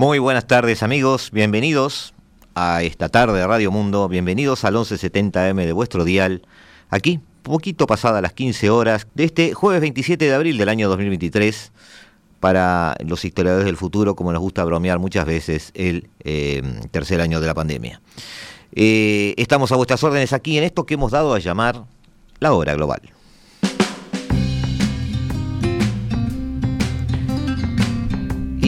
Muy buenas tardes amigos, bienvenidos a esta tarde de Radio Mundo, bienvenidos al 1170M de vuestro dial, aquí, poquito pasada las 15 horas de este jueves 27 de abril del año 2023, para los historiadores del futuro, como nos gusta bromear muchas veces, el eh, tercer año de la pandemia. Eh, estamos a vuestras órdenes aquí en esto que hemos dado a llamar la hora global.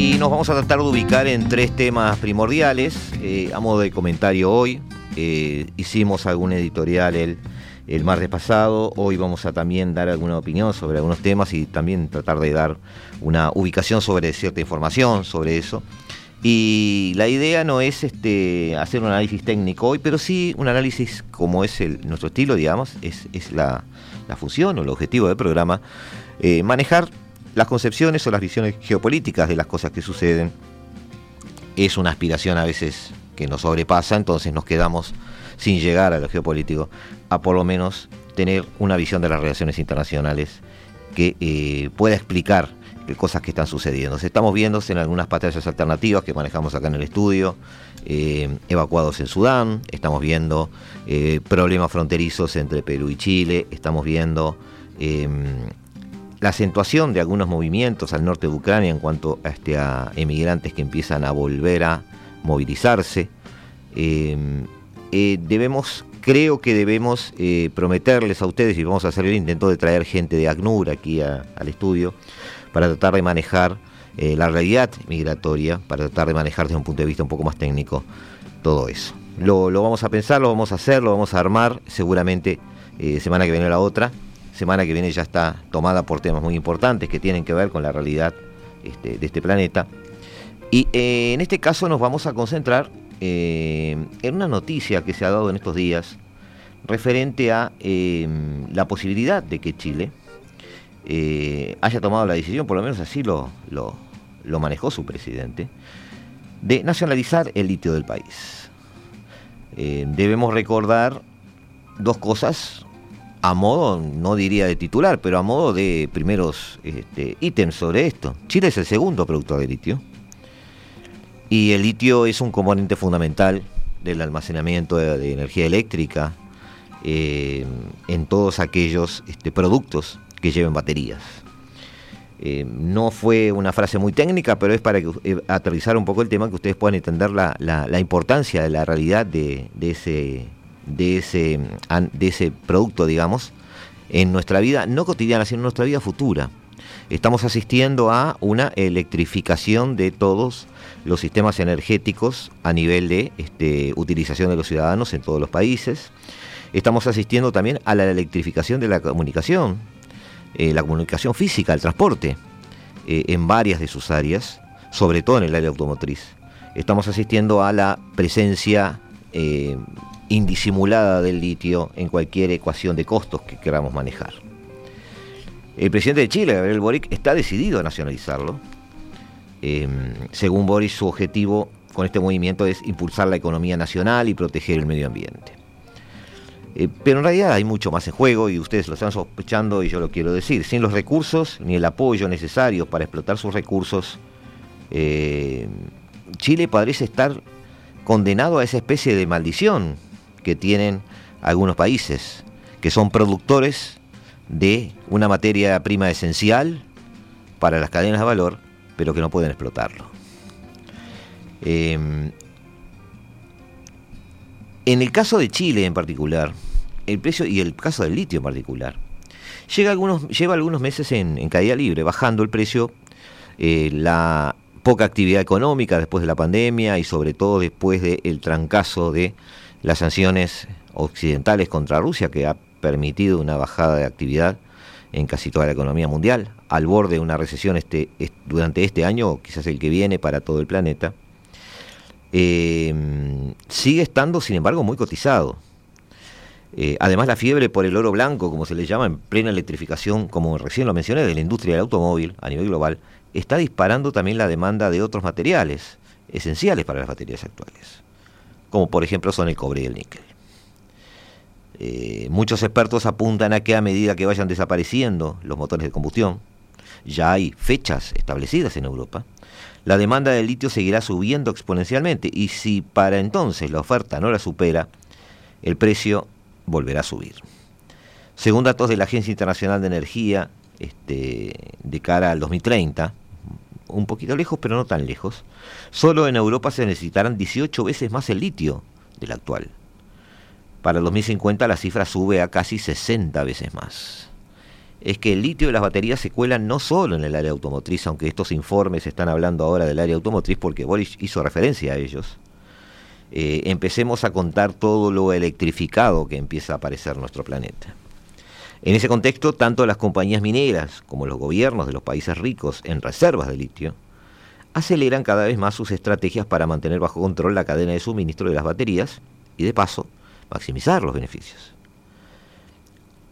Y nos vamos a tratar de ubicar en tres temas primordiales. Eh, a modo de comentario hoy, eh, hicimos algún editorial el, el martes pasado. Hoy vamos a también dar alguna opinión sobre algunos temas y también tratar de dar una ubicación sobre cierta información sobre eso. Y la idea no es este, hacer un análisis técnico hoy, pero sí un análisis como es nuestro estilo, digamos, es, es la, la, función o el objetivo del programa, eh, manejar las concepciones o las visiones geopolíticas de las cosas que suceden es una aspiración a veces que nos sobrepasa, entonces nos quedamos sin llegar a lo geopolítico, a por lo menos tener una visión de las relaciones internacionales que eh, pueda explicar cosas que están sucediendo. Estamos viendo en algunas batallas alternativas que manejamos acá en el estudio, eh, evacuados en Sudán, estamos viendo eh, problemas fronterizos entre Perú y Chile, estamos viendo la acentuación de algunos movimientos al norte de Ucrania en cuanto a, este, a emigrantes que empiezan a volver a movilizarse. Eh, eh, debemos, creo que debemos eh, prometerles a ustedes, y vamos a hacer el intento de traer gente de ACNUR aquí al estudio, para tratar de manejar la realidad migratoria, para tratar de manejar desde un punto de vista un poco más técnico todo eso. Lo, lo vamos a pensar, lo vamos a hacer, lo vamos a armar, seguramente semana que viene la otra semana que viene ya está tomada por temas muy importantes que tienen que ver con la realidad este, de este planeta. Y eh, en este caso nos vamos a concentrar eh, en una noticia que se ha dado en estos días referente a eh, la posibilidad de que Chile haya tomado la decisión, por lo menos así lo, lo, lo manejó su presidente, de nacionalizar el litio del país. debemos recordar dos cosas a modo, no diría de titular, pero a modo de primeros este, ítems sobre esto. Chile es el segundo productor de litio. Y el litio es un componente fundamental del almacenamiento de, energía eléctrica eh, en todos aquellos este, productos que lleven baterías. Eh, no fue una frase muy técnica, pero es para que, eh, aterrizar un poco el tema, que ustedes puedan entender la, la importancia de la realidad de, de ese de ese, de ese producto, digamos, en nuestra vida, no cotidiana, sino en nuestra vida futura. Estamos asistiendo a una electrificación de todos los sistemas energéticos a nivel de este, utilización de los ciudadanos en todos los países. Estamos asistiendo también a la electrificación de la comunicación, eh, la comunicación física, el transporte, eh, en varias de sus áreas, sobre todo en el área automotriz. Estamos asistiendo a la presencia eh, indisimulada del litio en cualquier ecuación de costos que queramos manejar. El presidente de Chile, Gabriel Boric, está decidido a nacionalizarlo. Em, según Boric, su objetivo con este movimiento es impulsar la economía nacional y proteger el medio ambiente. Eh, pero en realidad hay mucho más en juego y ustedes lo están sospechando y yo lo quiero decir. Sin los recursos ni el apoyo necesario para explotar sus recursos, eh, Chile parece estar condenado a esa especie de maldición que tienen algunos países, que son productores de una materia prima esencial para las cadenas de valor, pero que no pueden explotarlo. Em, en el caso de Chile en particular, el precio y el caso del litio en particular, llega algunos, lleva algunos meses en, caída libre, bajando el precio, eh, la poca actividad económica después de la pandemia y sobre todo después del trancazo de las sanciones occidentales contra Rusia, que ha permitido una bajada de actividad en casi toda la economía mundial, al borde de una recesión este, durante este año, o quizás el que viene para todo el planeta. Eh, sigue estando, sin embargo, muy cotizado. Eh, además, la fiebre por el oro blanco, como se le llama, en plena electrificación, como recién lo mencioné, de la industria del automóvil a nivel global, está disparando también la demanda de otros materiales esenciales para las baterías actuales, como por ejemplo son el cobre y el níquel. Eh, muchos expertos apuntan a que a medida que vayan desapareciendo los motores de combustión, ya hay fechas establecidas en Europa, la demanda de litio seguirá subiendo exponencialmente y si para entonces la oferta no la supera, el precio volverá a subir. Según datos de la Agencia Internacional de Energía, este, de cara al 2030, un poquito lejos pero no tan lejos, solo en Europa se necesitarán 18 veces más el litio del actual. Para el 2050 la cifra sube a casi 60 veces más es que el litio y las baterías se cuelan no solo en el área automotriz, aunque estos informes están hablando ahora del área automotriz porque Boris hizo referencia a ellos. Eh, empecemos a contar todo lo electrificado que empieza a aparecer en nuestro planeta. En ese contexto, tanto las compañías mineras como los gobiernos de los países ricos en reservas de litio aceleran cada vez más sus estrategias para mantener bajo control la cadena de suministro de las baterías y, de paso, maximizar los beneficios.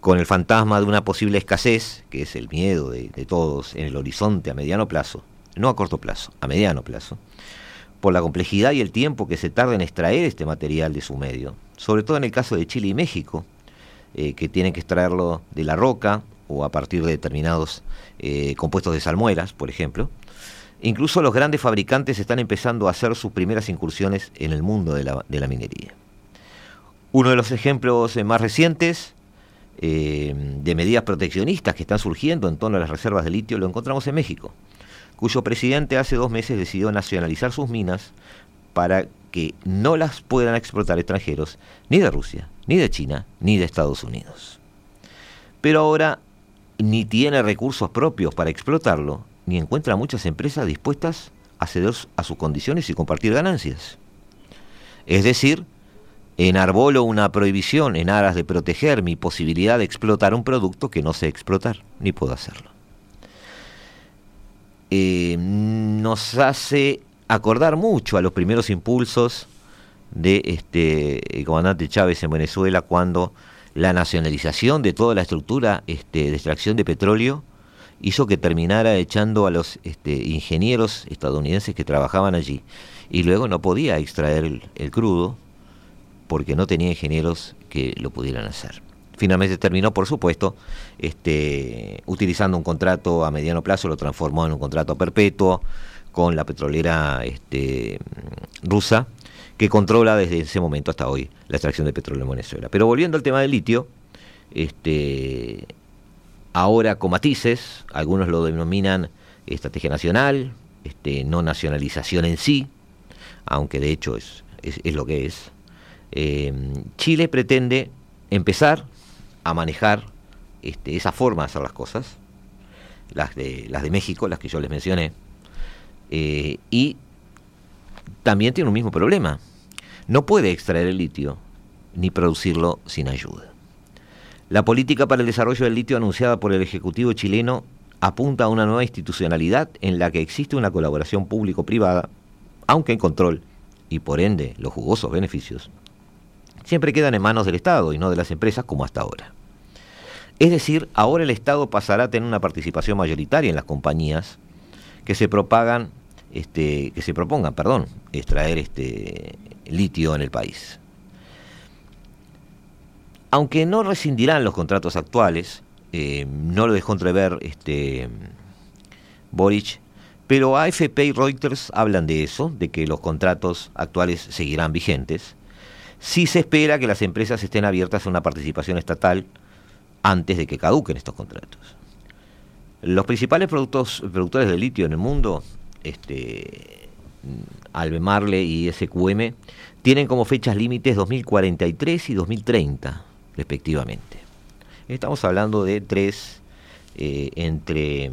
Con el fantasma de una posible escasez, que es el miedo de, todos en el horizonte a mediano plazo, no a corto plazo, a mediano plazo, por la complejidad y el tiempo que se tarda en extraer este material de su medio, sobre todo en el caso de Chile y México, eh, que tienen que extraerlo de la roca o a partir de determinados eh, compuestos de salmueras, por ejemplo. Incluso los grandes fabricantes están empezando a hacer sus primeras incursiones en el mundo de la, minería. Uno de los ejemplos más recientes eh, de medidas proteccionistas que están surgiendo en torno a las reservas de litio lo encontramos en México, cuyo presidente hace dos meses decidió nacionalizar sus minas para que no las puedan explotar extranjeros ni de Rusia, ni de China, ni de Estados Unidos. Pero ahora ni tiene recursos propios para explotarlo, ni encuentra muchas empresas dispuestas a ceder a sus condiciones y compartir ganancias. Es decir, enarbolo una prohibición en aras de proteger mi posibilidad de explotar un producto que no sé explotar, ni puedo hacerlo. Eh, nos hace acordar mucho a los primeros impulsos de este el comandante Chávez en Venezuela cuando la nacionalización de toda la estructura este, de extracción de petróleo hizo que terminara echando a los este, ingenieros estadounidenses que trabajaban allí y luego no podía extraer el crudo porque no tenía ingenieros que lo pudieran hacer. Finalmente terminó, por supuesto, este, utilizando un contrato a mediano plazo, lo transformó en un contrato perpetuo con la petrolera este, rusa, que controla desde ese momento hasta hoy la extracción de petróleo en Venezuela. Pero volviendo al tema del litio, este, ahora con matices, algunos lo denominan estrategia nacional, este, no nacionalización en sí, aunque de hecho es, es lo que es, eh, Chile pretende empezar a manejar este, esa forma de hacer las cosas, las de, las de México, las que yo les mencioné, eh, y también tiene un mismo problema. No puede extraer el litio ni producirlo sin ayuda. La política para el desarrollo del litio anunciada por el Ejecutivo chileno apunta a una nueva institucionalidad en la que existe una colaboración público-privada, aunque en control, y por ende los jugosos beneficios, siempre quedan en manos del Estado y no de las empresas como hasta ahora. Es decir, ahora el Estado pasará a tener una participación mayoritaria en las compañías que se propagan, este, que se propongan, perdón, extraer este litio en el país. Aunque no rescindirán los contratos actuales, eh, no lo dejó entrever este Boric, pero AFP y Reuters hablan de eso, de que los contratos actuales seguirán vigentes sí se espera que las empresas estén abiertas a una participación estatal antes de que caduquen estos contratos. Los principales productores de litio en el mundo, este, Albemarle y SQM, tienen como fechas límites 2043 y 2030, respectivamente. Estamos hablando de tres eh, entre,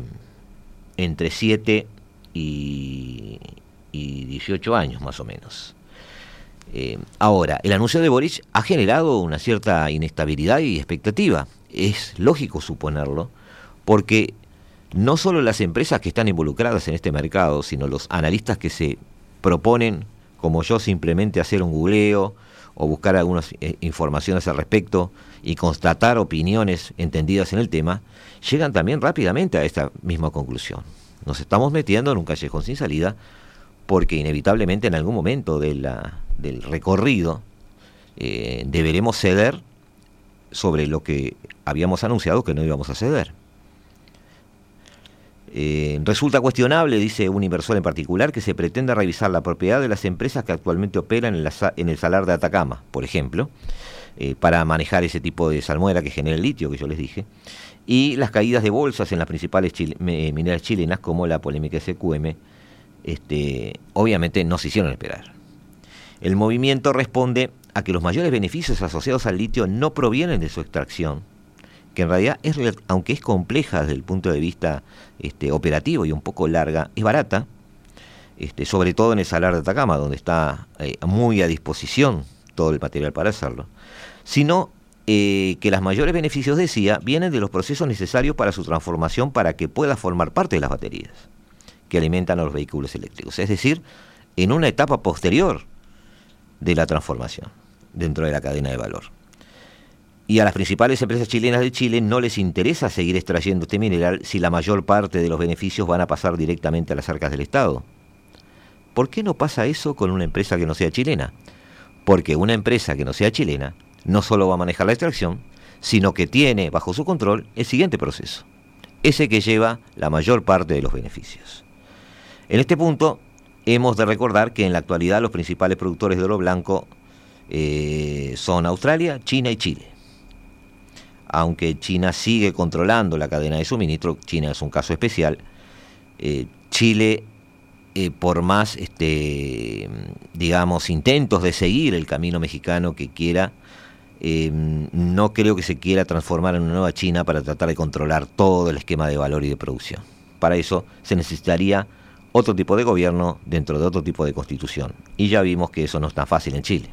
entre 7 y, y 18 años más o menos. Eh, ahora, el anuncio de Boric ha generado una cierta inestabilidad y expectativa. Es lógico suponerlo, porque no solo las empresas que están involucradas en este mercado, sino los analistas que se proponen, como yo, simplemente hacer un googleo o buscar algunas eh, informaciones al respecto y constatar opiniones entendidas en el tema, llegan también rápidamente a esta misma conclusión. Nos estamos metiendo en un callejón sin salida porque inevitablemente en algún momento de la, del recorrido eh, deberemos ceder sobre lo que habíamos anunciado que no íbamos a ceder. Eh, resulta cuestionable, dice un inversor en particular, que se pretenda revisar la propiedad de las empresas que actualmente operan en, el salar de Atacama, por ejemplo, eh, para manejar ese tipo de salmuera que genera el litio, que yo les dije, y las caídas de bolsas en las principales mineras chilenas, como la polémica SQM, este, obviamente no se hicieron esperar. El movimiento responde a que los mayores beneficios asociados al litio no provienen de su extracción, que en realidad, es, aunque es compleja desde el punto de vista este, operativo y un poco larga, es barata, este, sobre todo en el salar de Atacama, donde está eh, muy a disposición todo el material para hacerlo, sino eh, que los mayores beneficios, decía, vienen de los procesos necesarios para su transformación para que pueda formar parte de las baterías que alimentan a los vehículos eléctricos, es decir, en una etapa posterior de la transformación dentro de la cadena de valor. Y a las principales empresas chilenas de Chile no les interesa seguir extrayendo este mineral si la mayor parte de los beneficios van a pasar directamente a las arcas del Estado. ¿Por qué no pasa eso con una empresa que no sea chilena? Porque una empresa que no sea chilena no solo va a manejar la extracción, sino que tiene bajo su control el siguiente proceso, ese que lleva la mayor parte de los beneficios. En este punto, hemos de recordar que en la actualidad los principales productores de oro blanco eh, son Australia, China y Chile aunque China sigue controlando la cadena de suministro, China es un caso especial, eh, Chile, eh, por más, este, digamos, intentos de seguir el camino mexicano que quiera, eh, no creo que se quiera transformar en una nueva China para tratar de controlar todo el esquema de valor y de producción. Para eso se necesitaría otro tipo de gobierno dentro de otro tipo de constitución. Y ya vimos que eso no es tan fácil en Chile.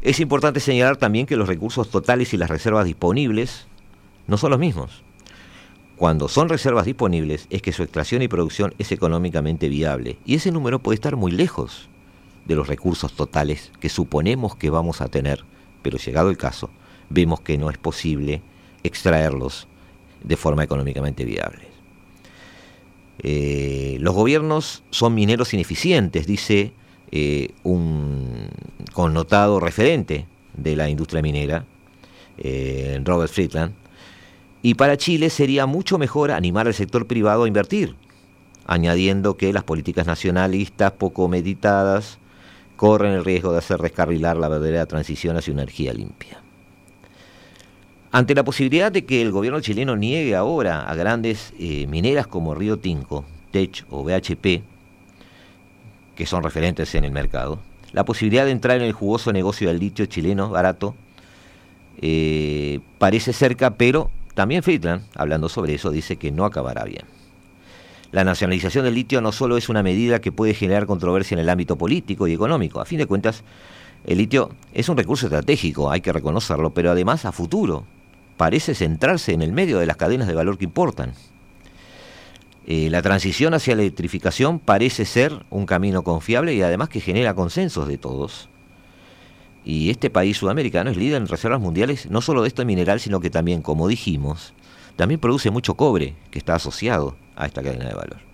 Es importante señalar también que los recursos totales y las reservas disponibles no son los mismos. Cuando son reservas disponibles es que su extracción y producción es económicamente viable y ese número puede estar muy lejos de los recursos totales que suponemos que vamos a tener, pero llegado el caso, vemos que no es posible extraerlos de forma económicamente viable. Eh, los gobiernos son mineros ineficientes, dice eh, un connotado referente de la industria minera, eh, Robert Friedland, y para Chile sería mucho mejor animar al sector privado a invertir, añadiendo que las políticas nacionalistas poco meditadas corren el riesgo de hacer descarrilar la verdadera transición hacia una energía limpia. Ante la posibilidad de que el gobierno chileno niegue ahora a grandes eh, mineras como Río Tinco, Tech o BHP que son referentes en el mercado, la posibilidad de entrar en el jugoso negocio del litio chileno barato eh, parece cerca, pero también Friedland, hablando sobre eso, dice que no acabará bien. La nacionalización del litio no solo es una medida que puede generar controversia en el ámbito político y económico, a fin de cuentas, el litio es un recurso estratégico, hay que reconocerlo, pero además a futuro parece centrarse en el medio de las cadenas de valor que importan. Eh, la transición hacia la electrificación parece ser un camino confiable y además que genera consensos de todos. Y este país sudamericano es líder en reservas mundiales no solo de este mineral, sino que también, como dijimos, también produce mucho cobre que está asociado a esta cadena de valor.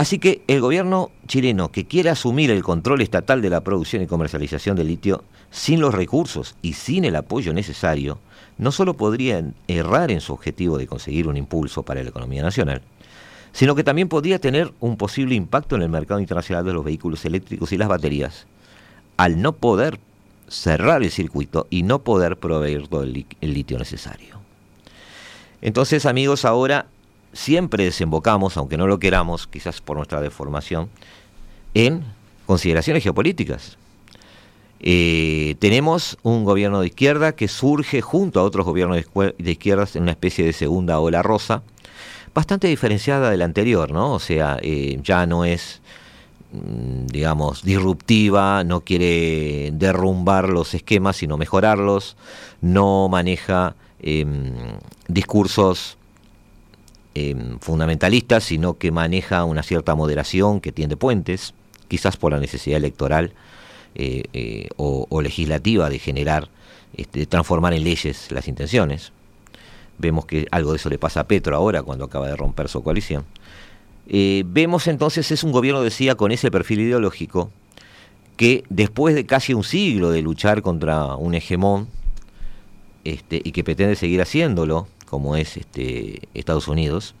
Así que el gobierno chileno que quiere asumir el control estatal de la producción y comercialización del litio sin los recursos y sin el apoyo necesario, no solo podría errar en su objetivo de conseguir un impulso para la economía nacional, sino que también podría tener un posible impacto en el mercado internacional de los vehículos eléctricos y las baterías, al no poder cerrar el circuito y no poder proveer todo el, litio necesario. Entonces, amigos, ahora siempre desembocamos, aunque no lo queramos, quizás por nuestra deformación, en consideraciones geopolíticas. Eh, tenemos un gobierno de izquierda que surge junto a otros gobiernos de, izquierdas en una especie de segunda ola rosa, bastante diferenciada del anterior, ¿no? O sea, eh, ya no es, mm, digamos, disruptiva, no quiere derrumbar los esquemas, sino mejorarlos, no maneja em, discursos em, fundamentalistas, sino que maneja una cierta moderación que tiende puentes, quizás por la necesidad electoral eh, eh, o, legislativa de generar, este, transformar en leyes las intenciones. Vemos que algo de eso le pasa a Petro ahora cuando acaba de romper su coalición. Eh, vemos entonces es un gobierno, decía, con ese perfil ideológico que después de casi un siglo de luchar contra un hegemón este, y que pretende seguir haciéndolo, como es este, Estados Unidos,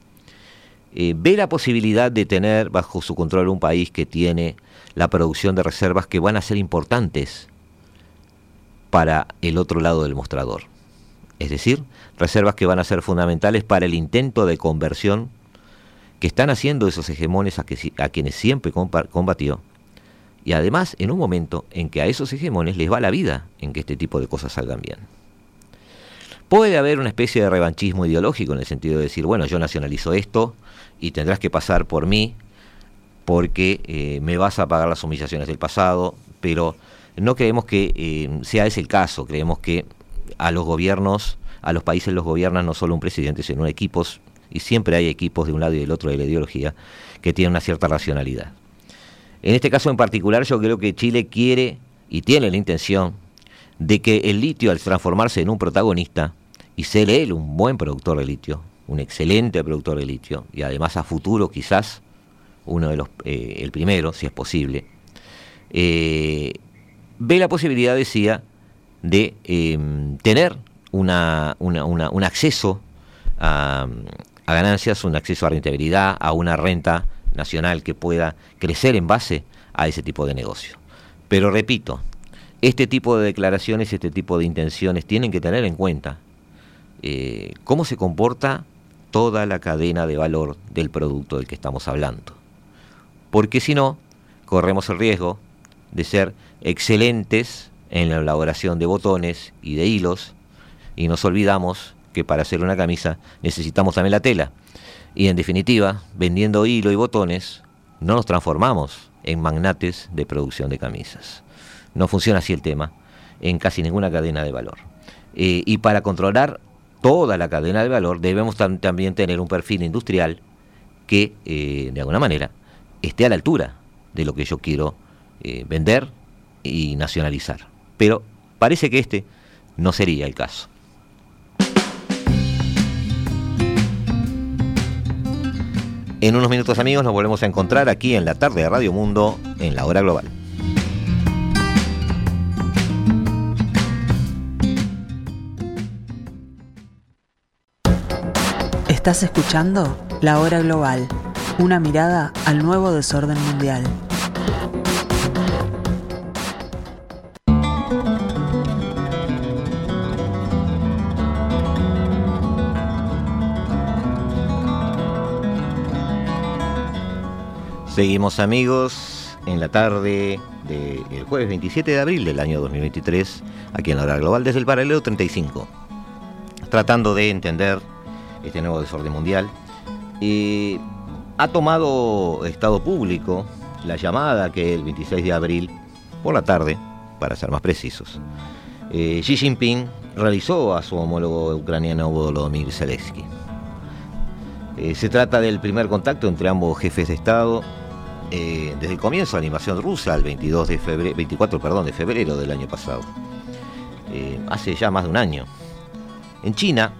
eh, ve la posibilidad de tener bajo su control un país que tiene la producción de reservas que van a ser importantes para el otro lado del mostrador. Es decir, reservas que van a ser fundamentales para el intento de conversión que están haciendo esos hegemones a, que, a quienes siempre combatió. Y además en un momento en que a esos hegemones les va la vida en que este tipo de cosas salgan bien. Puede haber una especie de revanchismo ideológico en el sentido de decir, bueno, yo nacionalizo esto y tendrás que pasar por mí porque eh, me vas a pagar las humillaciones del pasado, pero no creemos que eh, sea ese el caso, creemos que a los gobiernos, a los países los gobiernan no solo un presidente, sino equipos, y siempre hay equipos de un lado y del otro de la ideología que tienen una cierta racionalidad. En este caso en particular yo creo que Chile quiere y tiene la intención de que el litio al transformarse en un protagonista y ser él un buen productor de litio, un excelente productor de litio y además a futuro quizás uno de los eh, el primero si es posible eh, ve la posibilidad decía de em, tener una, un acceso a, ganancias, un acceso a rentabilidad, a una renta nacional que pueda crecer en base a ese tipo de negocio. Pero repito, este tipo de declaraciones, este tipo de intenciones tienen que tener en cuenta eh, cómo se comporta toda la cadena de valor del producto del que estamos hablando. Porque si no, corremos el riesgo de ser excelentes en la elaboración de botones y de hilos y nos olvidamos que para hacer una camisa necesitamos también la tela. Y en definitiva, vendiendo hilo y botones, no nos transformamos en magnates de producción de camisas. No funciona así el tema en casi ninguna cadena de valor. Eh, y para controlar toda la cadena de valor debemos también tener un perfil industrial que, eh, de alguna manera, esté a la altura de lo que yo quiero eh, vender y nacionalizar. Pero parece que este no sería el caso. En unos minutos amigos nos volvemos a encontrar aquí en la tarde de Radio Mundo en la hora global. Estás escuchando La Hora Global, una mirada al nuevo desorden mundial. Seguimos amigos en la tarde del jueves 27 de abril del año 2023, aquí en la hora global desde el paralelo 35, tratando de entender este nuevo desorden mundial. ha tomado Estado Público la llamada que el 26 de abril, por la tarde, para ser más precisos, eh, Xi Jinping realizó a su homólogo ucraniano Volodymyr Zelensky. Eh, se trata del primer contacto entre ambos jefes de Estado eh, desde el comienzo de la invasión rusa, el 22 de febrero, 24 perdón, de febrero del año pasado, eh, hace ya más de un año. En China,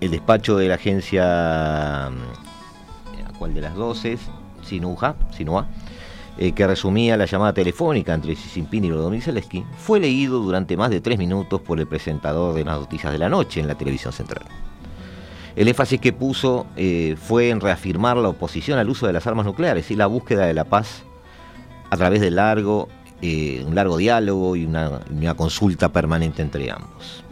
el despacho de la agencia, mm, ¿cuál de las dos es? Sinua, Sinua eh, que resumía la llamada telefónica entre Xi Jinping y Volodymyr Zelensky, fue leído durante más de tres minutos por el presentador de las noticias de la noche en la televisión central. El énfasis que puso eh, fue en reafirmar la oposición al uso de las armas nucleares y la búsqueda de la paz a través de largo, eh, un largo diálogo y una, consulta permanente entre ambos.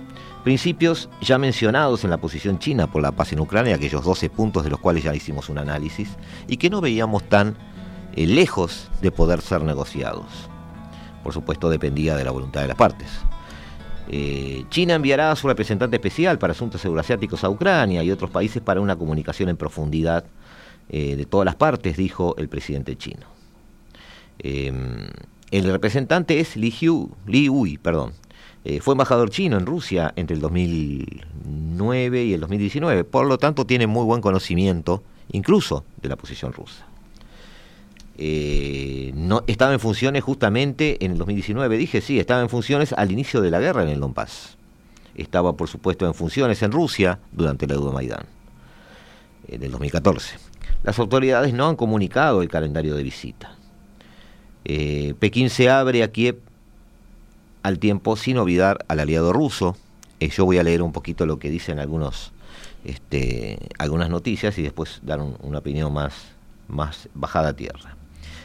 Principios ya mencionados en la posición china por la paz en Ucrania, aquellos 12 puntos de los cuales ya hicimos un análisis, y que no veíamos tan eh, lejos de poder ser negociados. Por supuesto, dependía de la voluntad de las partes. Eh, China enviará a su representante especial para asuntos euroasiáticos a Ucrania y otros países para una comunicación en profundidad eh, de todas las partes, dijo el presidente chino. Em, el representante es Li, Hui, perdón, Eh, fue embajador chino en Rusia entre el 2009 y el 2019, por lo tanto tiene muy buen conocimiento incluso de la posición rusa. Eh, no, estaba en funciones justamente en el 2019, dije sí, estaba en funciones al inicio de la guerra en el Donbass. Estaba por supuesto en funciones en Rusia durante el Euromaidán en el 2014. Las autoridades no han comunicado el calendario de visita. Eh, Pekín se abre a Kiev al tiempo sin olvidar al aliado ruso. Eh, yo voy a leer un poquito lo que dicen algunos, este, algunas noticias y después dar una opinión más, más bajada a tierra.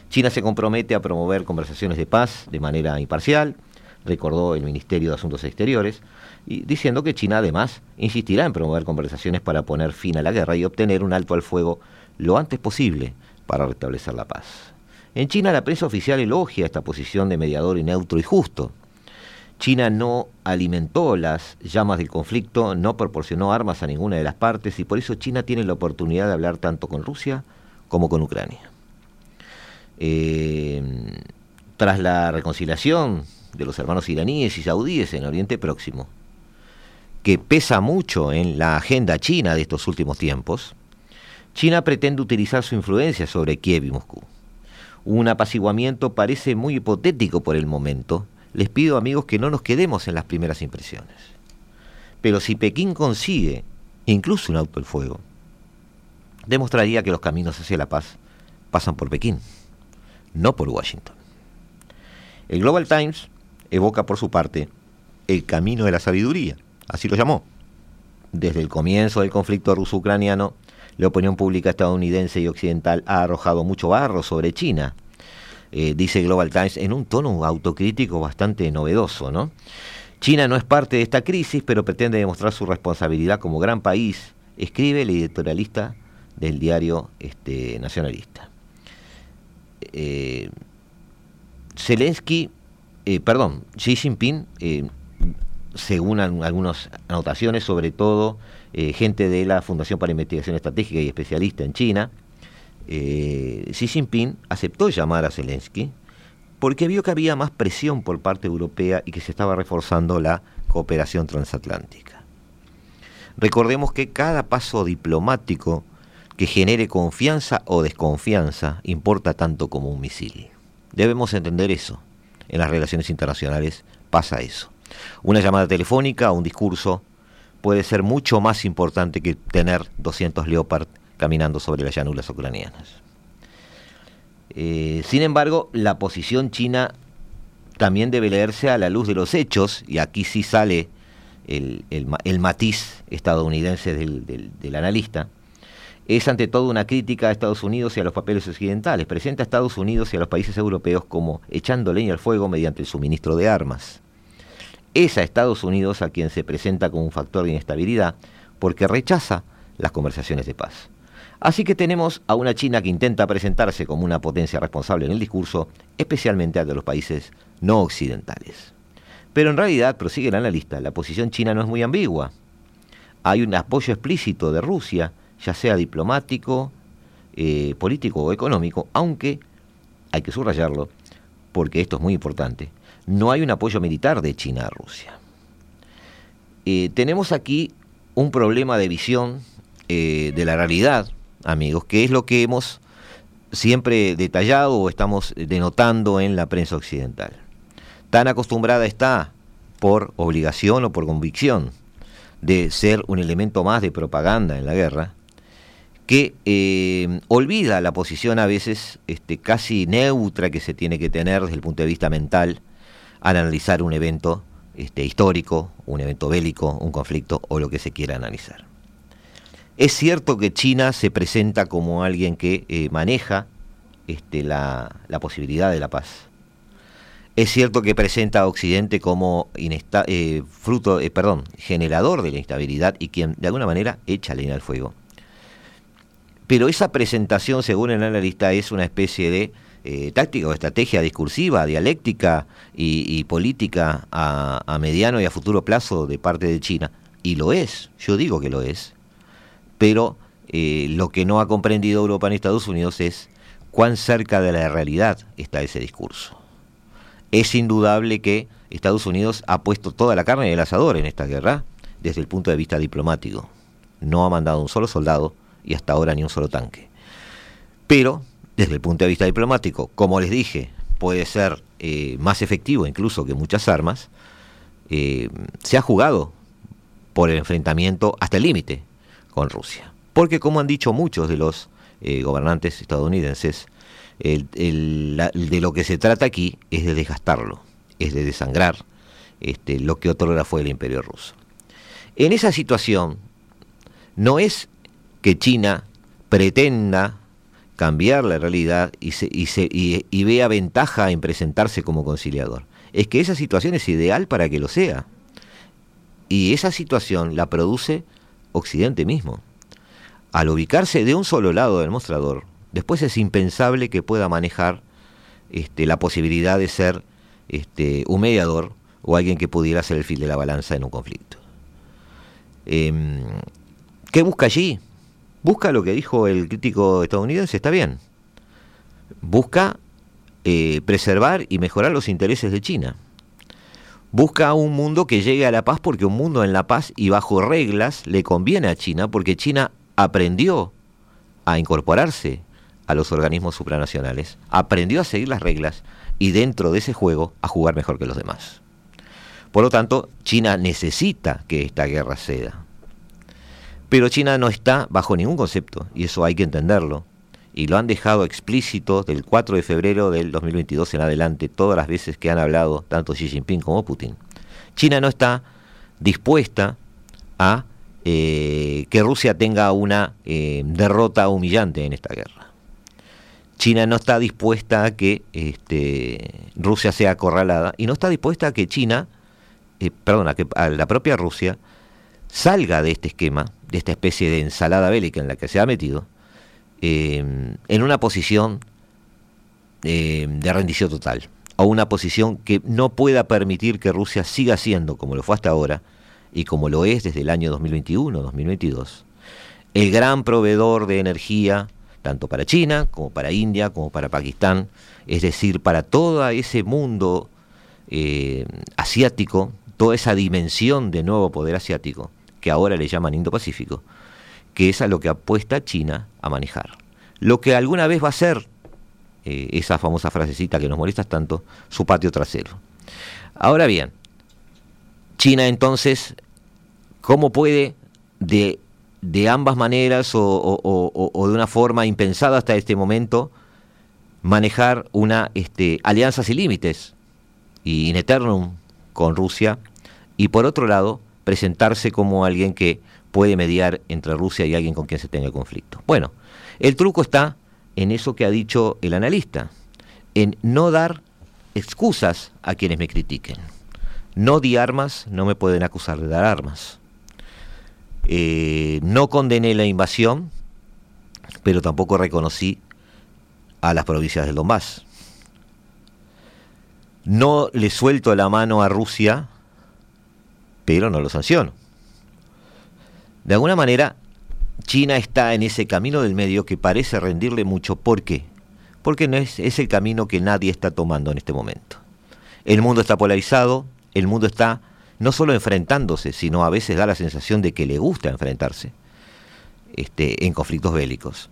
China se compromete a promover conversaciones de paz de manera imparcial, recordó el Ministerio de Asuntos Exteriores, y diciendo que China además insistirá en promover conversaciones para poner fin a la guerra y obtener un alto al fuego lo antes posible para restablecer la paz. En China la prensa oficial elogia esta posición de mediador y neutro y justo. China no alimentó las llamas del conflicto, no proporcionó armas a ninguna de las partes y por eso China tiene la oportunidad de hablar tanto con Rusia como con Ucrania. Eh, tras la reconciliación de los hermanos iraníes y saudíes en Oriente Próximo, que pesa mucho en la agenda china de estos últimos tiempos, China pretende utilizar su influencia sobre Kiev y Moscú. Un apaciguamiento parece muy hipotético por el momento. Les pido amigos que no nos quedemos en las primeras impresiones. Pero si Pekín consigue incluso un auto al fuego, demostraría que los caminos hacia la paz pasan por Pekín, no por Washington. El Global Times evoca por su parte el camino de la sabiduría, así lo llamó. Desde el comienzo del conflicto ruso-ucraniano, la opinión pública estadounidense y occidental ha arrojado mucho barro sobre China, eh, dice Global Times, en un tono autocrítico bastante novedoso. ¿no? China no es parte de esta crisis, pero pretende demostrar su responsabilidad como gran país, escribe el editorialista del diario este, nacionalista. Eh, Zelensky, eh, perdón, Xi Jinping, según algunas anotaciones, sobre todo gente de la Fundación para Investigación Estratégica y especialista en China, eh, Xi Jinping aceptó llamar a Zelensky porque vio que había más presión por parte europea y que se estaba reforzando la cooperación transatlántica. Recordemos que cada paso diplomático que genere confianza o desconfianza importa tanto como un misil. Debemos entender eso. En las relaciones internacionales pasa eso. Una llamada telefónica o un discurso puede ser mucho más importante que tener 200 Leopard caminando sobre las llanuras ucranianas. Eh, sin embargo, la posición china también debe leerse a la luz de los hechos, y aquí sí sale el, matiz estadounidense del, del, analista, es ante todo una crítica a Estados Unidos y a los papeles occidentales. Presenta a Estados Unidos y a los países europeos como echando leña al fuego mediante el suministro de armas es a Estados Unidos a quien se presenta como un factor de inestabilidad porque rechaza las conversaciones de paz. Así que tenemos a una China que intenta presentarse como una potencia responsable en el discurso, especialmente ante los países no occidentales. Pero en realidad, prosigue el analista, la posición china no es muy ambigua. Hay un apoyo explícito de Rusia, ya sea diplomático, eh, político o económico, aunque, hay que subrayarlo, porque esto es muy importante, no hay un apoyo militar de China a Rusia. Eh, tenemos aquí un problema de visión eh, de la realidad, amigos, que es lo que hemos siempre detallado o estamos denotando en la prensa occidental. Tan acostumbrada está, por obligación o por convicción, de ser un elemento más de propaganda en la guerra, que eh, olvida la posición a veces este, casi neutra que se tiene que tener desde el punto de vista mental al analizar un evento este, histórico, un evento bélico, un conflicto o lo que se quiera analizar. Es cierto que China se presenta como alguien que eh, maneja este, la, posibilidad de la paz. Es cierto que presenta a Occidente como eh, fruto, eh, perdón, generador de la instabilidad y quien de alguna manera echa leña al fuego. Pero esa presentación, según el analista, es una especie de eh, táctica o estrategia discursiva, dialéctica y, política a, mediano y a futuro plazo de parte de China. Y lo es, yo digo que lo es. Pero eh, lo que no ha comprendido Europa ni Estados Unidos es cuán cerca de la realidad está ese discurso. Es indudable que Estados Unidos ha puesto toda la carne en el asador en esta guerra desde el punto de vista diplomático. No ha mandado un solo soldado y hasta ahora ni un solo tanque. Pero, desde el punto de vista diplomático, como les dije, puede ser eh, más efectivo incluso que muchas armas, eh, se ha jugado por el enfrentamiento hasta el límite con Rusia. Porque como han dicho muchos de los eh, gobernantes estadounidenses, de lo que se trata aquí es de desgastarlo, es de desangrar este, lo que otrora fue el imperio ruso. En esa situación, no es que China pretenda cambiar la realidad y, se, y, se, y, vea ventaja en presentarse como conciliador. Es que esa situación es ideal para que lo sea. Y esa situación la produce Occidente mismo. Al ubicarse de un solo lado del mostrador, después es impensable que pueda manejar este, la posibilidad de ser este, un mediador o alguien que pudiera ser el fil de la balanza en un conflicto. Em, ¿Qué busca allí? Busca lo que dijo el crítico estadounidense, está bien. Busca eh, preservar y mejorar los intereses de China. Busca un mundo que llegue a la paz porque un mundo en la paz y bajo reglas le conviene a China porque China aprendió a incorporarse a los organismos supranacionales, aprendió a seguir las reglas y dentro de ese juego a jugar mejor que los demás. Por lo tanto, China necesita que esta guerra ceda. Pero China no está bajo ningún concepto, y eso hay que entenderlo, y lo han dejado explícito del 4 de febrero del 2022 en adelante, todas las veces que han hablado tanto Xi Jinping como Putin. China no está dispuesta a eh, que Rusia tenga una eh, derrota humillante en esta guerra. China no está dispuesta a que este, Rusia sea acorralada y no está dispuesta a que China, eh, perdón, a que la propia Rusia salga de este esquema de esta especie de ensalada bélica en la que se ha metido, eh, en una posición eh, de rendición total, o una posición que no pueda permitir que Rusia siga siendo, como lo fue hasta ahora, y como lo es desde el año 2021-2022, el gran proveedor de energía, tanto para China, como para India, como para Pakistán, es decir, para todo ese mundo eh, asiático, toda esa dimensión de nuevo poder asiático, que ahora le llaman Indo-Pacífico, que es a lo que apuesta China a manejar. Lo que alguna vez va a ser, eh, esa famosa frasecita que nos molesta tanto, su patio trasero. Ahora bien, China entonces, ¿cómo puede de, de ambas maneras o, de una forma impensada hasta este momento manejar una este, alianza sin límites y in eternum con Rusia? Y por otro lado, presentarse como alguien que puede mediar entre Rusia y alguien con quien se tenga conflicto. Bueno, el truco está en eso que ha dicho el analista, en no dar excusas a quienes me critiquen. No di armas, no me pueden acusar de dar armas. Eh, no condené la invasión, pero tampoco reconocí a las provincias del Donbass. No le suelto la mano a Rusia pero no lo sanciono. De alguna manera, China está en ese camino del medio que parece rendirle mucho. ¿Por qué? Porque no es, es el camino que nadie está tomando en este momento. El mundo está polarizado, el mundo está no solo enfrentándose, sino a veces da la sensación de que le gusta enfrentarse este, en conflictos bélicos.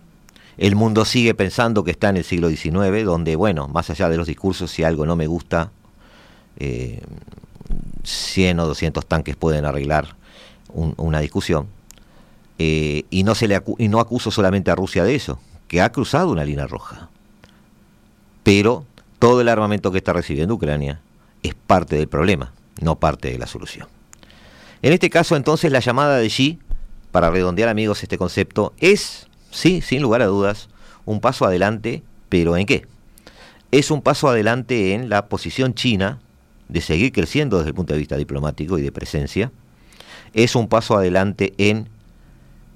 El mundo sigue pensando que está en el siglo XIX, donde, bueno, más allá de los discursos, si algo no me gusta, eh, 100 o 200 tanques pueden arreglar una discusión. Eh, y, no se le y no acuso solamente a Rusia de eso, que ha cruzado una línea roja. Pero todo el armamento que está recibiendo Ucrania es parte del problema, no parte de la solución. En este caso, entonces, la llamada de Xi, para redondear amigos este concepto, es, sí, sin lugar a dudas, un paso adelante, pero ¿en qué? Es un paso adelante en la posición china de seguir creciendo desde el punto de vista diplomático y de presencia, es un paso adelante en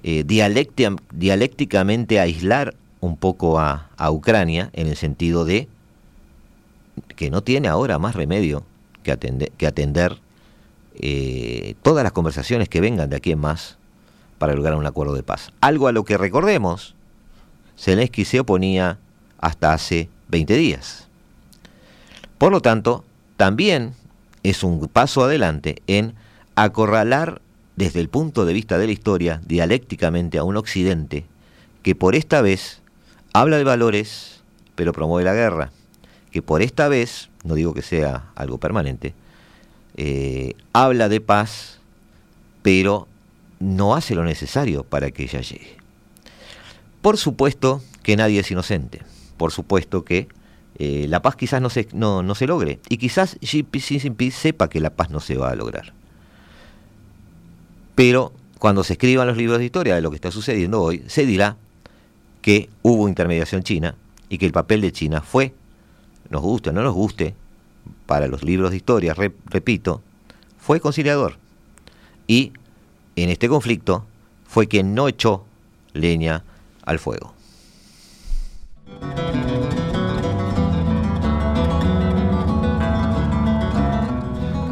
eh, dialécticamente aislar un poco a, Ucrania en el sentido de que no tiene ahora más remedio que atender, eh, todas las conversaciones que vengan de aquí en más para lograr un acuerdo de paz. Algo a lo que recordemos, Zelensky se oponía hasta hace 20 días. Por lo tanto, también es un paso adelante en acorralar desde el punto de vista de la historia dialécticamente a un occidente que por esta vez habla de valores pero promueve la guerra, que por esta vez, no digo que sea algo permanente, eh, habla de paz pero no hace lo necesario para que ella llegue. Por supuesto que nadie es inocente, por supuesto que eh, la paz quizás no se, no, se logre. Y quizás Xi Jinping sepa que la paz no se va a lograr. Pero cuando se escriban los libros de historia de lo que está sucediendo hoy, se dirá que hubo intermediación china y que el papel de China fue, nos guste o no nos guste, para los libros de historia, repito, fue conciliador. Y en este conflicto fue quien no echó leña al fuego.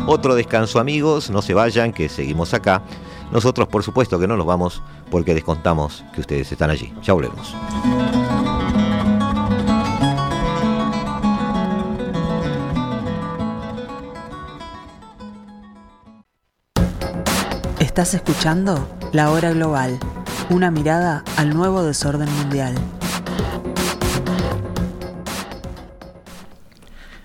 Otro descanso amigos, no se vayan, que seguimos acá. Nosotros por supuesto que no nos vamos porque descontamos que ustedes están allí. Ya volvemos. Estás escuchando La Hora Global, una mirada al nuevo desorden mundial.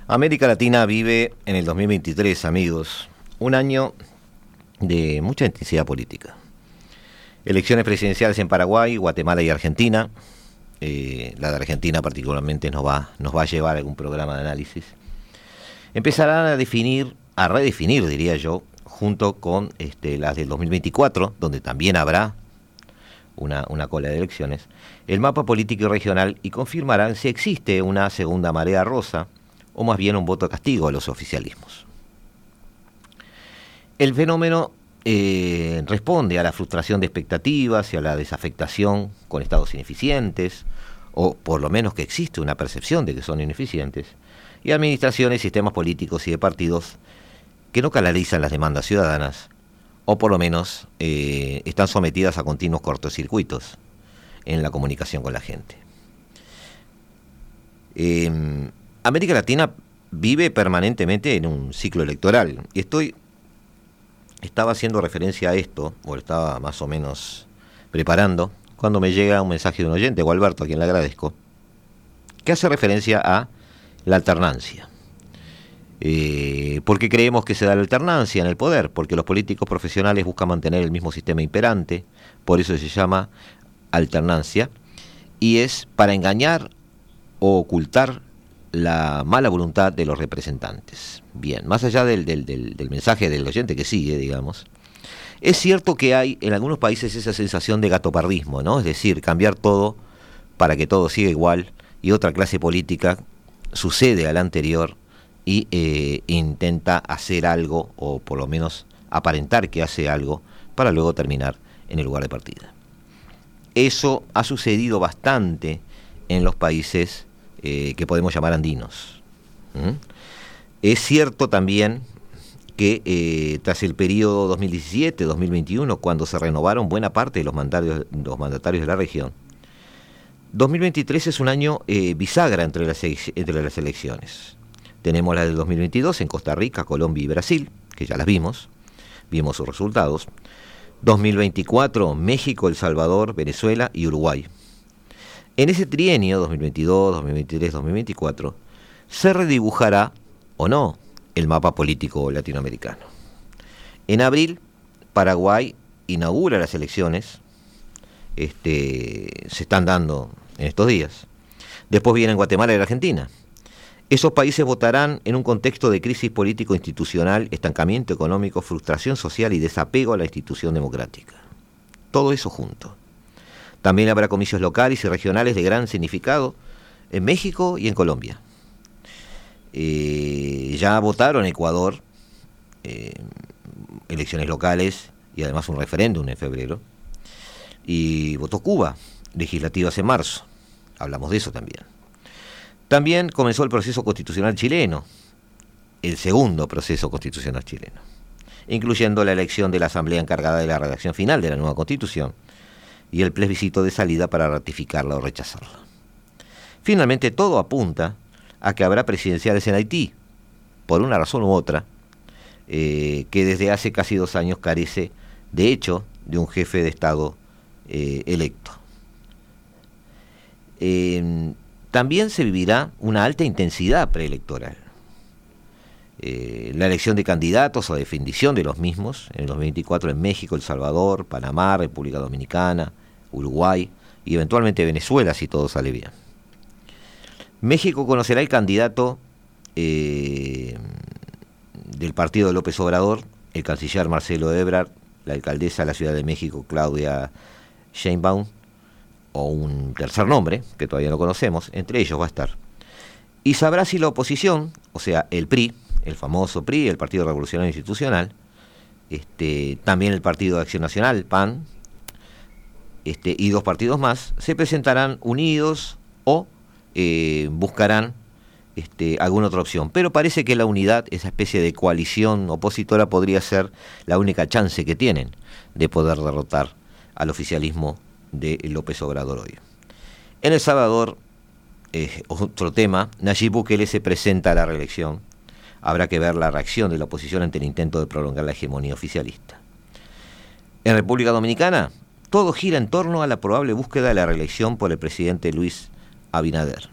América Latina vive en el 2023, amigos, un año de mucha intensidad política. Elecciones presidenciales en Paraguay, Guatemala y Argentina. Eh, la de Argentina particularmente nos va, nos va a llevar a algún programa de análisis. Empezarán a definir, a redefinir, diría yo, junto con este, las del 2024, donde también habrá una, una, cola de elecciones, el mapa político y regional y confirmarán si existe una segunda marea rosa o más bien un voto castigo a los oficialismos. El fenómeno eh, responde a la frustración de expectativas y a la desafectación con estados ineficientes, o por lo menos que existe una percepción de que son ineficientes, y administraciones, sistemas políticos y de partidos que no canalizan las demandas ciudadanas, o por lo menos eh, están sometidas a continuos cortocircuitos en la comunicación con la gente. Em, América Latina vive permanentemente en un ciclo electoral. Y estoy, estaba haciendo referencia a esto, o estaba más o menos preparando, cuando me llega un mensaje de un oyente, o Alberto, a quien le agradezco, que hace referencia a la alternancia. Eh, ¿Por qué creemos que se da la alternancia en el poder? Porque los políticos profesionales buscan mantener el mismo sistema imperante, por eso se llama alternancia, y es para engañar o ocultar la mala voluntad de los representantes. Bien, más allá del, del, mensaje del oyente que sigue, digamos, es cierto que hay en algunos países esa sensación de gatopardismo, ¿no? Es decir, cambiar todo para que todo siga igual y otra clase política sucede a la anterior y eh, intenta hacer algo o por lo menos aparentar que hace algo para luego terminar en el lugar de partida. Eso ha sucedido bastante en los países eh, que podemos llamar andinos. Es cierto también que eh, tras el periodo 2017-2021, cuando se renovaron buena parte de los mandatarios, los mandatarios de la región, 2023 es un año eh, bisagra entre las, entre las elecciones. Tenemos la del 2022 en Costa Rica, Colombia y Brasil, que ya las vimos, vimos sus resultados. 2024, México, El Salvador, Venezuela y Uruguay. En ese trienio 2022, 2023, 2024 se redibujará o no el mapa político latinoamericano. En abril, Paraguay inaugura las elecciones, este, se están dando en estos días. Después vienen Guatemala y Argentina. Esos países votarán en un contexto de crisis político-institucional, estancamiento económico, frustración social y desapego a la institución democrática. Todo eso junto. También habrá comicios locales y regionales de gran significado en México y en Colombia. Eh, ya votaron Ecuador, eh, elecciones locales y además un referéndum en febrero. Y votó Cuba, legislativas en marzo. Hablamos de eso también. También comenzó el proceso constitucional chileno, el segundo proceso constitucional chileno, incluyendo la elección de la Asamblea encargada de la redacción final de la nueva constitución y el plebiscito de salida para ratificarla o rechazarla. Finalmente todo apunta a que habrá presidenciales en Haití, por una razón u otra, eh, que desde hace casi dos años carece, de hecho, de un jefe de Estado eh, electo. también se vivirá una alta intensidad preelectoral. La elección de candidatos o definición de los mismos en el 2024 en México, El Salvador, Panamá, República Dominicana, Uruguay y eventualmente Venezuela si todo sale bien. México conocerá el candidato eh, del partido de López Obrador, el canciller Marcelo Ebrard, la alcaldesa de la Ciudad de México, Claudia Sheinbaum, o un tercer nombre, que todavía no conocemos, entre ellos va a estar. Y sabrá si la oposición, o sea, el PRI, el famoso PRI, el Partido Revolucionario Institucional, este, también el Partido de Acción Nacional, PAN, este, y dos partidos más, se presentarán unidos o eh, buscarán este, alguna otra opción. Pero parece que la unidad, esa especie de coalición opositora, podría ser la única chance que tienen de poder derrotar al oficialismo de López Obrador hoy. En El Salvador, eh, otro tema, Nayib Bukele se presenta a la reelección. Habrá que ver la reacción de la oposición ante el intento de prolongar la hegemonía oficialista. En República Dominicana, todo gira en torno a la probable búsqueda de la reelección por el presidente Luis Abinader.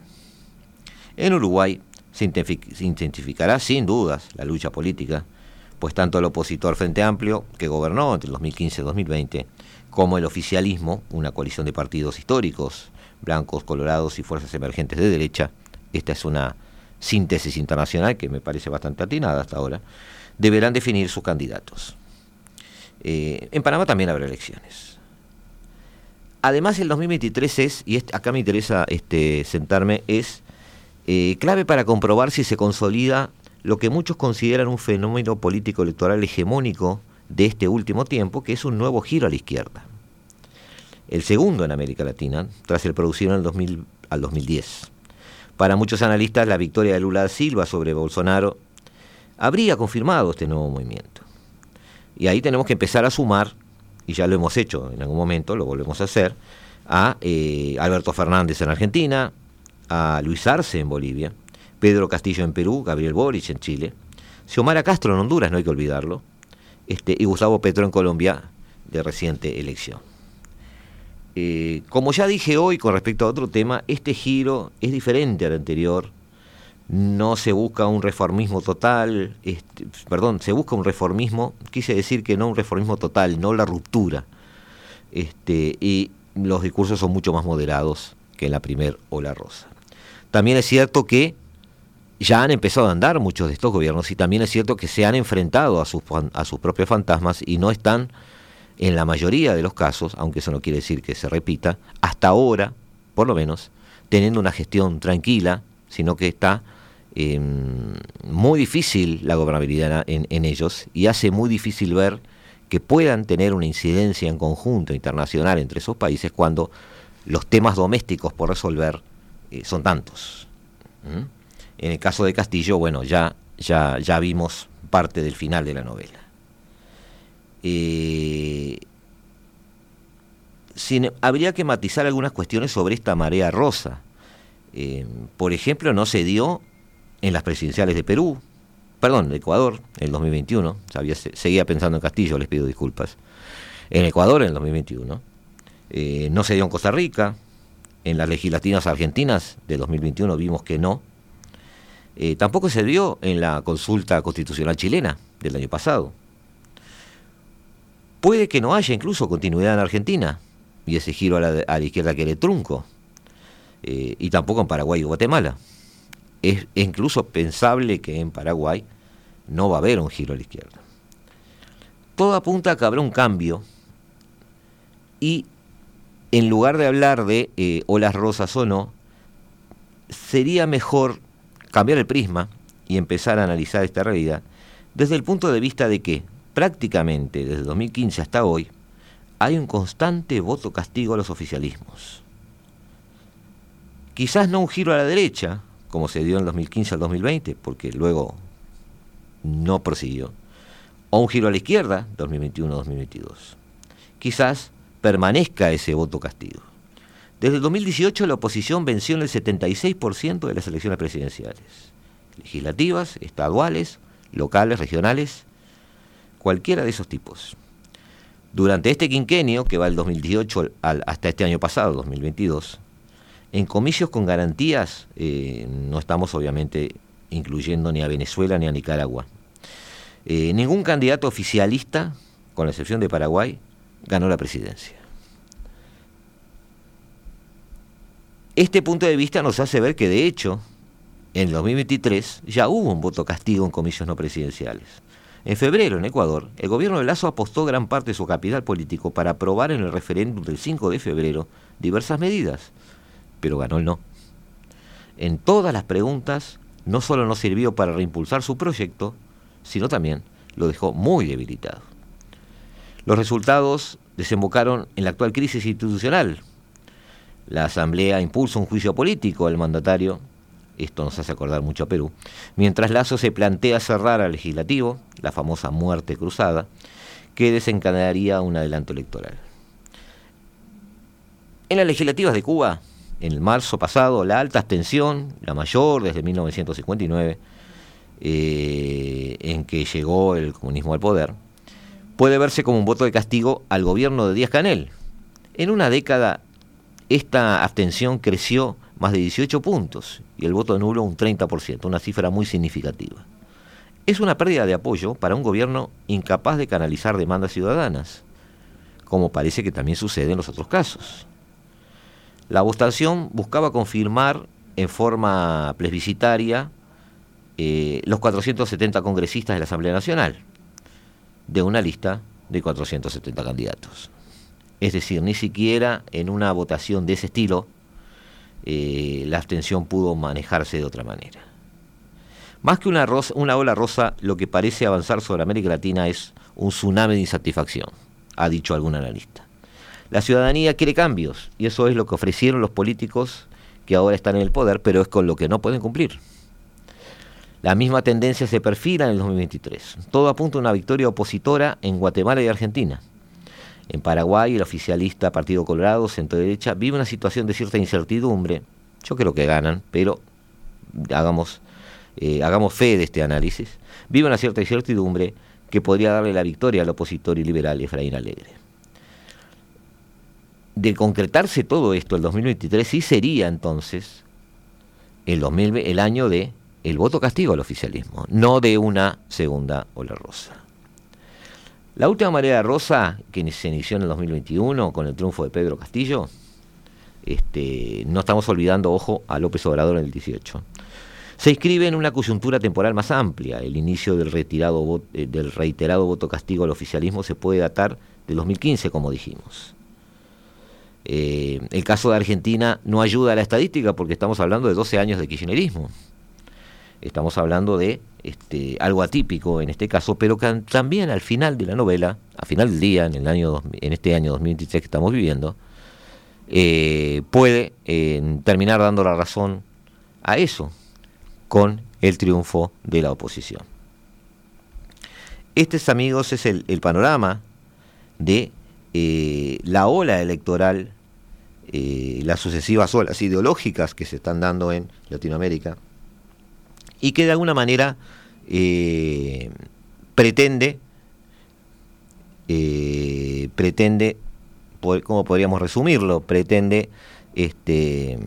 En Uruguay se intensificará sin dudas la lucha política, pues tanto el opositor Frente Amplio, que gobernó entre el 2015 y 2020, como el oficialismo, una coalición de partidos históricos, blancos, colorados y fuerzas emergentes de derecha, esta es una síntesis internacional que me parece bastante atinada hasta ahora, deberán definir sus candidatos. Eh, en Panamá también habrá elecciones. Además, el 2023 es, y acá me interesa este, sentarme, es eh, clave para comprobar si se consolida lo que muchos consideran un fenómeno político electoral hegemónico de este último tiempo, que es un nuevo giro a la izquierda. El segundo en América Latina, tras el producido en el 2000 al 2010. Para muchos analistas, la victoria de Lula da Silva sobre Bolsonaro habría confirmado este nuevo movimiento. Y ahí tenemos que empezar a sumar y ya lo hemos hecho en algún momento, lo volvemos a hacer, a eh, Alberto Fernández en Argentina, a Luis Arce en Bolivia, Pedro Castillo en Perú, Gabriel Boric en Chile, Xiomara Castro en Honduras, no hay que olvidarlo, este, y Gustavo Petro en Colombia de reciente elección. Eh, como ya dije hoy con respecto a otro tema, este giro es diferente al anterior, no se busca un reformismo total, este, perdón, se busca un reformismo, quise decir que no un reformismo total, no la ruptura. Este, y los discursos son mucho más moderados que en la primer ola rosa. También es cierto que ya han empezado a andar muchos de estos gobiernos y también es cierto que se han enfrentado a sus, a sus propios fantasmas y no están, en la mayoría de los casos, aunque eso no quiere decir que se repita, hasta ahora, por lo menos, teniendo una gestión tranquila, sino que está Em, muy difícil la gobernabilidad en, ellos y hace muy difícil ver que puedan tener una incidencia en conjunto internacional entre esos países cuando los temas domésticos por resolver eh, son tantos. En el caso de Castillo, bueno, ya, ya, ya vimos parte del final de la novela. Eh, habría que matizar algunas cuestiones sobre esta marea rosa. Em, por ejemplo, no se dio en las presidenciales de Perú, perdón, de Ecuador, en el 2021, seguía pensando en Castillo, les pido disculpas, en Ecuador en el 2021, eh, no se dio en Costa Rica, en las legislativas argentinas de 2021 vimos que no, eh, tampoco se dio en la consulta constitucional chilena del año pasado. Puede que no haya incluso continuidad en Argentina y ese giro a la, izquierda que le trunco, eh, y tampoco en Paraguay o Guatemala es incluso pensable que en Paraguay no va a haber un giro a la izquierda. Todo apunta a que habrá un cambio y en lugar de hablar de eh, olas rosas o no, sería mejor cambiar el prisma y empezar a analizar esta realidad desde el punto de vista de que prácticamente desde 2015 hasta hoy hay un constante voto castigo a los oficialismos. Quizás no un giro a la derecha, como se dio en 2015 al 2020, porque luego no prosiguió, o un giro a la izquierda, 2021-2022. Quizás permanezca ese voto castigo. Desde el 2018 la oposición venció en el 76% de las elecciones presidenciales, legislativas, estaduales, locales, regionales cualquiera de esos tipos. Durante este quinquenio, que va del 2018 hasta este año pasado, 2022, en comicios con garantías, eh, no estamos obviamente incluyendo ni a Venezuela ni a Nicaragua. Eh, ningún candidato oficialista, con la excepción de Paraguay, ganó la presidencia. Este punto de vista nos hace ver que de hecho, en 2023 ya hubo un voto castigo en comicios no presidenciales. En febrero, en Ecuador, el gobierno de Lazo apostó gran parte de su capital político para aprobar en el referéndum del 5 de febrero diversas medidas, pero ganó el no. En todas las preguntas, no solo no sirvió para reimpulsar su proyecto, sino también lo dejó muy debilitado. Los resultados desembocaron en la actual crisis institucional. La Asamblea impulsa un juicio político al mandatario, esto nos hace acordar mucho a Perú, mientras Lazo se plantea cerrar al legislativo, la famosa muerte cruzada, que desencadenaría un adelanto electoral. En las legislativas de Cuba, en el marzo pasado, la alta abstención, la mayor desde 1959, eh, en que llegó el comunismo al poder, puede verse como un voto de castigo al gobierno de Díaz Canel. En una década, esta abstención creció más de 18 puntos y el voto nulo un 30%, una cifra muy significativa. Es una pérdida de apoyo para un gobierno incapaz de canalizar demandas ciudadanas, como parece que también sucede en los otros casos. La votación buscaba confirmar en forma plebiscitaria eh, los 470 congresistas de la Asamblea Nacional, de una lista de 470 candidatos. Es decir, ni siquiera en una votación de ese estilo eh, la abstención pudo manejarse de otra manera. Más que una, una ola rosa, lo que parece avanzar sobre América Latina es un tsunami de insatisfacción, ha dicho algún analista. La ciudadanía quiere cambios y eso es lo que ofrecieron los políticos que ahora están en el poder, pero es con lo que no pueden cumplir. La misma tendencia se perfila en el 2023. Todo apunta a una victoria opositora en Guatemala y Argentina. En Paraguay, el oficialista Partido Colorado, centro derecha, vive una situación de cierta incertidumbre. Yo creo que ganan, pero hagamos, eh, hagamos fe de este análisis. Vive una cierta incertidumbre que podría darle la victoria al opositor y liberal Efraín Alegre. De concretarse todo esto, el 2023 sí sería entonces el, 2000, el año de el voto castigo al oficialismo, no de una segunda ola rosa. La última marea rosa, que se inició en el 2021 con el triunfo de Pedro Castillo, este, no estamos olvidando, ojo, a López Obrador en el 18. Se inscribe en una coyuntura temporal más amplia. El inicio del, retirado, eh, del reiterado voto castigo al oficialismo se puede datar de 2015, como dijimos. Eh, el caso de Argentina no ayuda a la estadística porque estamos hablando de 12 años de kirchnerismo. Estamos hablando de este, algo atípico en este caso, pero que también al final de la novela, al final del día, en, el año, en este año 2023 que estamos viviendo, eh, puede eh, terminar dando la razón a eso con el triunfo de la oposición. Este, amigos, es el, panorama de eh, la ola electoral, las sucesivas olas ideológicas que se están dando en Latinoamérica y que de alguna manera eh, pretende, eh, pretende, ¿cómo podríamos resumirlo? Pretende este,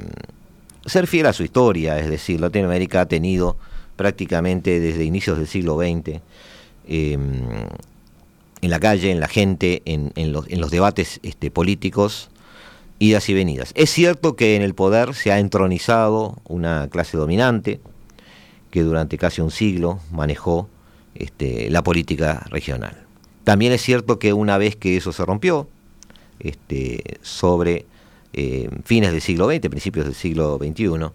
ser fiel a su historia, es decir, Latinoamérica ha tenido prácticamente desde inicios del siglo XX em, en la calle, en la gente, en, los, debates este, políticos, idas y venidas. Es cierto que en el poder se ha entronizado una clase dominante, que durante casi un siglo manejó este, la política regional. También es cierto que una vez que eso se rompió, este, sobre eh, fines del siglo XX, principios del siglo XXI,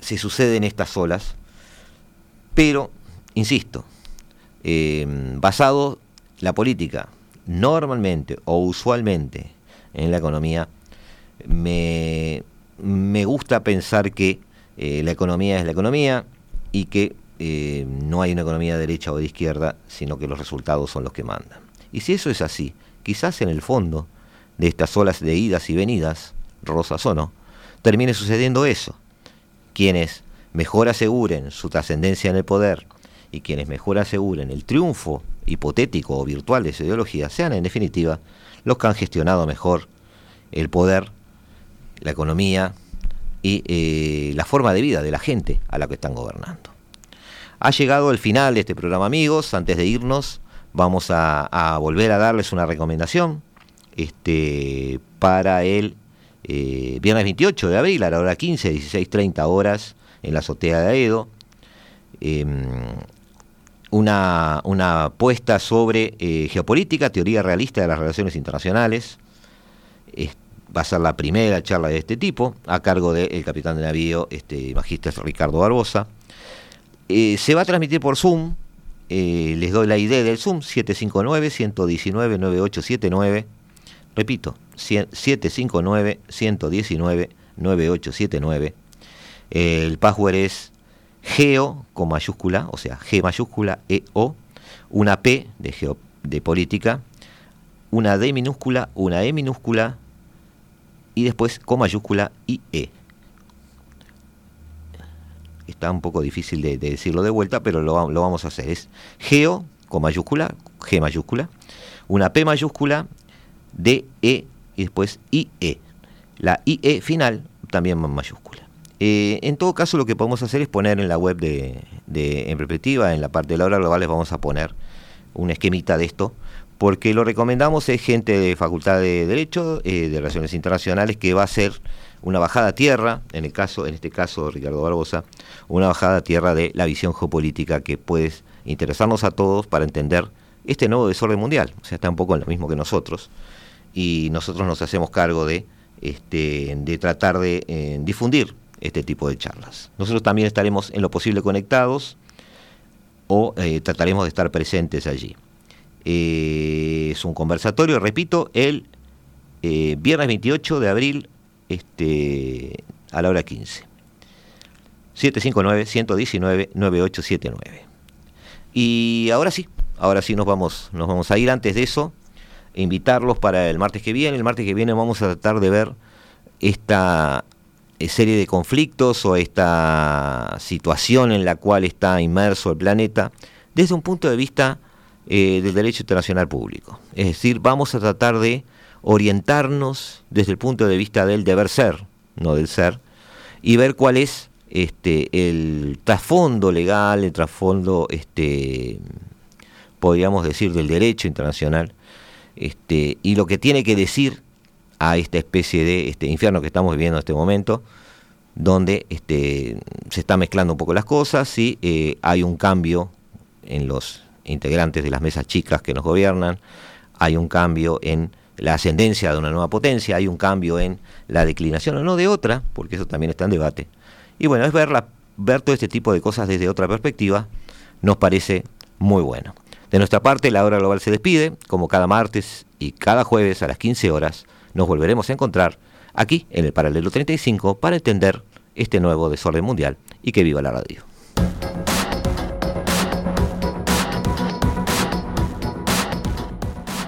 se suceden estas olas, pero, insisto, eh, basado la política normalmente o usualmente en la economía, me, gusta pensar que eh, la economía es la economía, y que eh, no hay una economía de derecha o de izquierda, sino que los resultados son los que mandan. Y si eso es así, quizás en el fondo de estas olas de idas y venidas, rosas o no, termine sucediendo eso. Quienes mejor aseguren su trascendencia en el poder y quienes mejor aseguren el triunfo hipotético o virtual de su ideología sean en definitiva los que han gestionado mejor el poder, la economía y eh, la forma de vida de la gente a la que están gobernando. Ha llegado el final de este programa amigos, antes de irnos vamos a, volver a darles una recomendación este, para el eh, viernes 28 de abril a la hora 15, 16.30 horas en la azotea de Aedo. Em, una, una apuesta sobre eh, geopolítica, teoría realista de las relaciones internacionales. Va a ser la primera charla de este tipo, a cargo del capitán de navío, este, magíster Ricardo Barbosa. Eh, se va a transmitir por Zoom, eh, les doy la idea del Zoom, 759-119-9879. Repito, 759-119-9879. el password es GEO con mayúscula, o sea, G mayúscula, EO, una P de, geo, de política, una D minúscula, una E minúscula y después con mayúscula IE. Está un poco difícil de, decirlo de vuelta, pero lo, vamos a hacer. Es GEO con mayúscula, G mayúscula, una P mayúscula, D, E y después IE. La IE final también mayúscula. Eh, en todo caso, lo que podemos hacer es poner en la web de, En Perspectiva, en la parte de la hora global, les vamos a poner un esquemita de esto, porque lo recomendamos es gente de Facultad de Derecho, eh, de Relaciones Internacionales, que va a hacer una bajada a tierra, en, el caso, en este caso Ricardo Barbosa, una bajada a tierra de la visión geopolítica que puede interesarnos a todos para entender este nuevo desorden mundial. O sea, está un poco en lo mismo que nosotros, y nosotros nos hacemos cargo de, este, de tratar de eh, difundir este tipo de charlas. Nosotros también estaremos en lo posible conectados o eh, trataremos de estar presentes allí. Eh, es un conversatorio, repito, el eh, viernes 28 de abril este, a la hora 15. 759-119-9879. Y ahora sí, ahora sí nos vamos, nos vamos a ir. Antes de eso, invitarlos para el martes que viene. El martes que viene vamos a tratar de ver esta eh, serie de conflictos o esta situación en la cual está inmerso el planeta desde un punto de vista eh, del derecho internacional público. Es decir, vamos a tratar de orientarnos desde el punto de vista del deber ser, no del ser, y ver cuál es este, el trasfondo legal, el trasfondo, este, podríamos decir, del derecho internacional, este, y lo que tiene que decir a esta especie de este infierno que estamos viviendo en este momento, donde este, se está mezclando un poco las cosas y eh, hay un cambio en los integrantes de las mesas chicas que nos gobiernan, hay un cambio en la ascendencia de una nueva potencia, hay un cambio en la declinación o no de otra, porque eso también está en debate. Y bueno, es ver, ver todo este tipo de cosas desde otra perspectiva, nos parece muy bueno. De nuestra parte, la hora global se despide, como cada martes y cada jueves a las 15 horas nos volveremos a encontrar aquí en el paralelo 35 para entender este nuevo desorden mundial y que viva la radio.